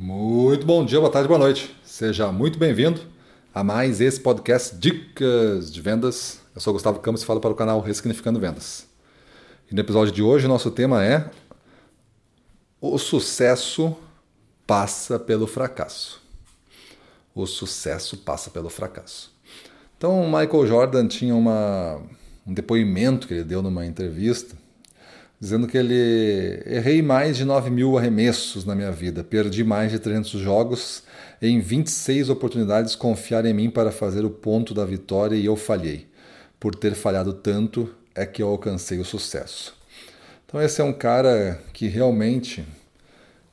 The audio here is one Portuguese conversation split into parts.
Muito bom dia, boa tarde, boa noite. Seja muito bem-vindo a mais esse podcast Dicas de Vendas. Eu sou Gustavo Campos e falo para o canal Ressignificando Vendas. E no episódio de hoje, nosso tema é O sucesso passa pelo fracasso. O sucesso passa pelo fracasso. Então, Michael Jordan tinha uma, um depoimento que ele deu numa entrevista dizendo que ele errei mais de 9 mil arremessos na minha vida, perdi mais de 300 jogos, em 26 oportunidades confiaram em mim para fazer o ponto da vitória e eu falhei. Por ter falhado tanto é que eu alcancei o sucesso. Então esse é um cara que realmente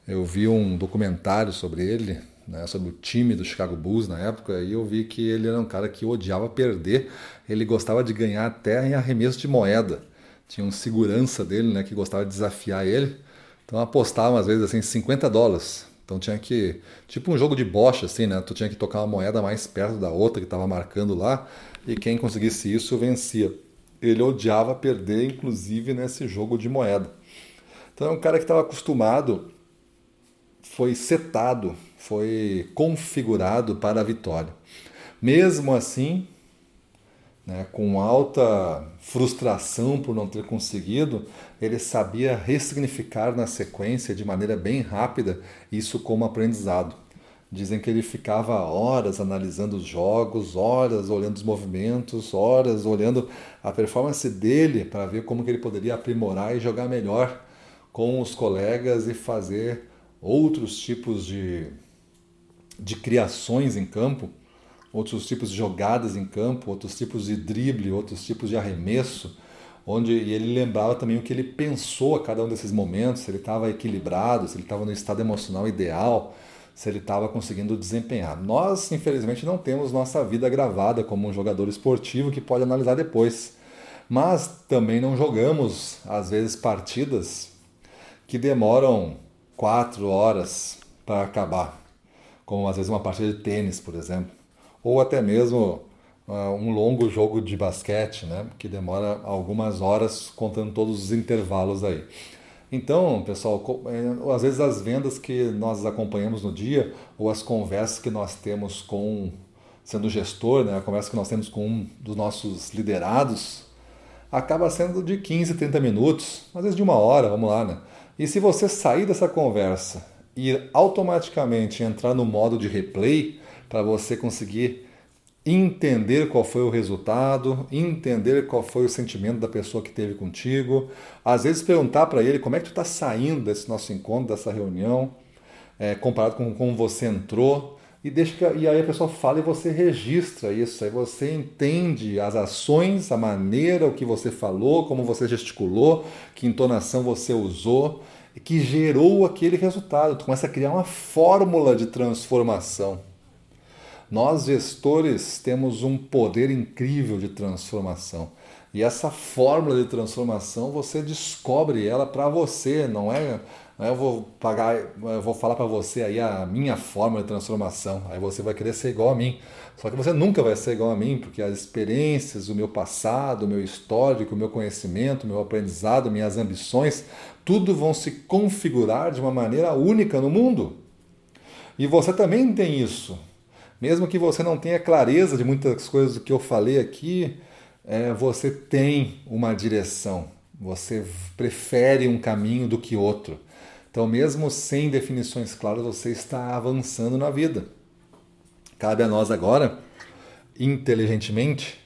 eu vi um documentário sobre ele, né, sobre o time do Chicago Bulls na época, e eu vi que ele era um cara que odiava perder, ele gostava de ganhar até em arremesso de moeda tinha um segurança dele, né, que gostava de desafiar ele. Então apostava às vezes assim 50 dólares. Então tinha que, tipo um jogo de bocha assim, né? Tu tinha que tocar uma moeda mais perto da outra que estava marcando lá e quem conseguisse isso vencia. Ele odiava perder, inclusive nesse jogo de moeda. Então é um cara que estava acostumado, foi setado, foi configurado para a vitória. Mesmo assim, né, com alta frustração por não ter conseguido, ele sabia ressignificar na sequência de maneira bem rápida isso como aprendizado. Dizem que ele ficava horas analisando os jogos, horas olhando os movimentos, horas olhando a performance dele para ver como que ele poderia aprimorar e jogar melhor com os colegas e fazer outros tipos de, de criações em campo outros tipos de jogadas em campo, outros tipos de drible, outros tipos de arremesso, onde e ele lembrava também o que ele pensou a cada um desses momentos, se ele estava equilibrado, se ele estava no estado emocional ideal, se ele estava conseguindo desempenhar. Nós, infelizmente, não temos nossa vida gravada como um jogador esportivo que pode analisar depois. Mas também não jogamos, às vezes, partidas que demoram quatro horas para acabar, como às vezes uma partida de tênis, por exemplo ou até mesmo uh, um longo jogo de basquete, né, que demora algumas horas contando todos os intervalos aí. Então, pessoal, é, às vezes as vendas que nós acompanhamos no dia ou as conversas que nós temos com, sendo gestor, né, a conversa que nós temos com um dos nossos liderados, acaba sendo de 15, 30 minutos, às vezes de uma hora, vamos lá, né? E se você sair dessa conversa e automaticamente entrar no modo de replay, para você conseguir entender qual foi o resultado, entender qual foi o sentimento da pessoa que teve contigo, às vezes perguntar para ele como é que tu está saindo desse nosso encontro, dessa reunião, é, comparado com como você entrou, e deixa que, e aí a pessoa fala e você registra isso, aí você entende as ações, a maneira, o que você falou, como você gesticulou, que entonação você usou, que gerou aquele resultado. Tu começa a criar uma fórmula de transformação. Nós, gestores, temos um poder incrível de transformação. E essa fórmula de transformação você descobre ela para você, não é? Não é eu vou pagar, eu vou falar para você aí a minha fórmula de transformação. Aí você vai querer ser igual a mim. Só que você nunca vai ser igual a mim, porque as experiências, o meu passado, o meu histórico, o meu conhecimento, o meu aprendizado, minhas ambições, tudo vão se configurar de uma maneira única no mundo. E você também tem isso. Mesmo que você não tenha clareza de muitas coisas do que eu falei aqui, é, você tem uma direção, você prefere um caminho do que outro. Então, mesmo sem definições claras, você está avançando na vida. Cabe a nós agora, inteligentemente,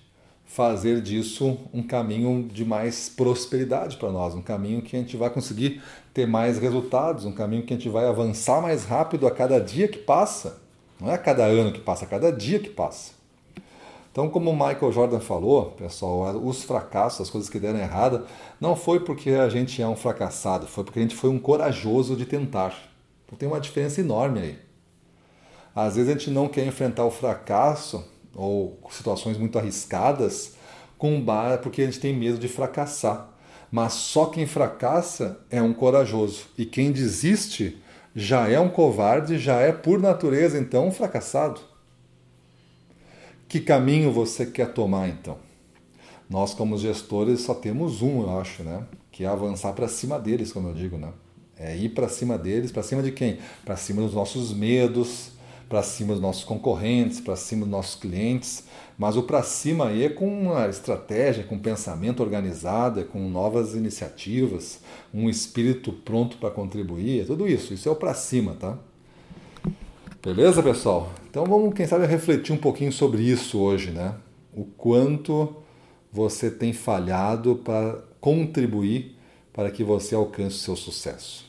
fazer disso um caminho de mais prosperidade para nós, um caminho que a gente vai conseguir ter mais resultados, um caminho que a gente vai avançar mais rápido a cada dia que passa. Não é a cada ano que passa, a cada dia que passa. Então, como o Michael Jordan falou, pessoal, os fracassos, as coisas que deram errada, não foi porque a gente é um fracassado, foi porque a gente foi um corajoso de tentar. Então tem uma diferença enorme aí. Às vezes a gente não quer enfrentar o fracasso ou situações muito arriscadas com bar porque a gente tem medo de fracassar. Mas só quem fracassa é um corajoso. E quem desiste já é um covarde, já é por natureza então um fracassado. Que caminho você quer tomar então? Nós como gestores só temos um, eu acho, né? Que é avançar para cima deles, como eu digo, né? É ir para cima deles, para cima de quem? Para cima dos nossos medos, para cima dos nossos concorrentes, para cima dos nossos clientes. Mas o para cima aí é com uma estratégia, com um pensamento organizado, é com novas iniciativas, um espírito pronto para contribuir, é tudo isso. Isso é o para cima, tá? Beleza, pessoal? Então vamos, quem sabe, refletir um pouquinho sobre isso hoje, né? O quanto você tem falhado para contribuir para que você alcance o seu sucesso.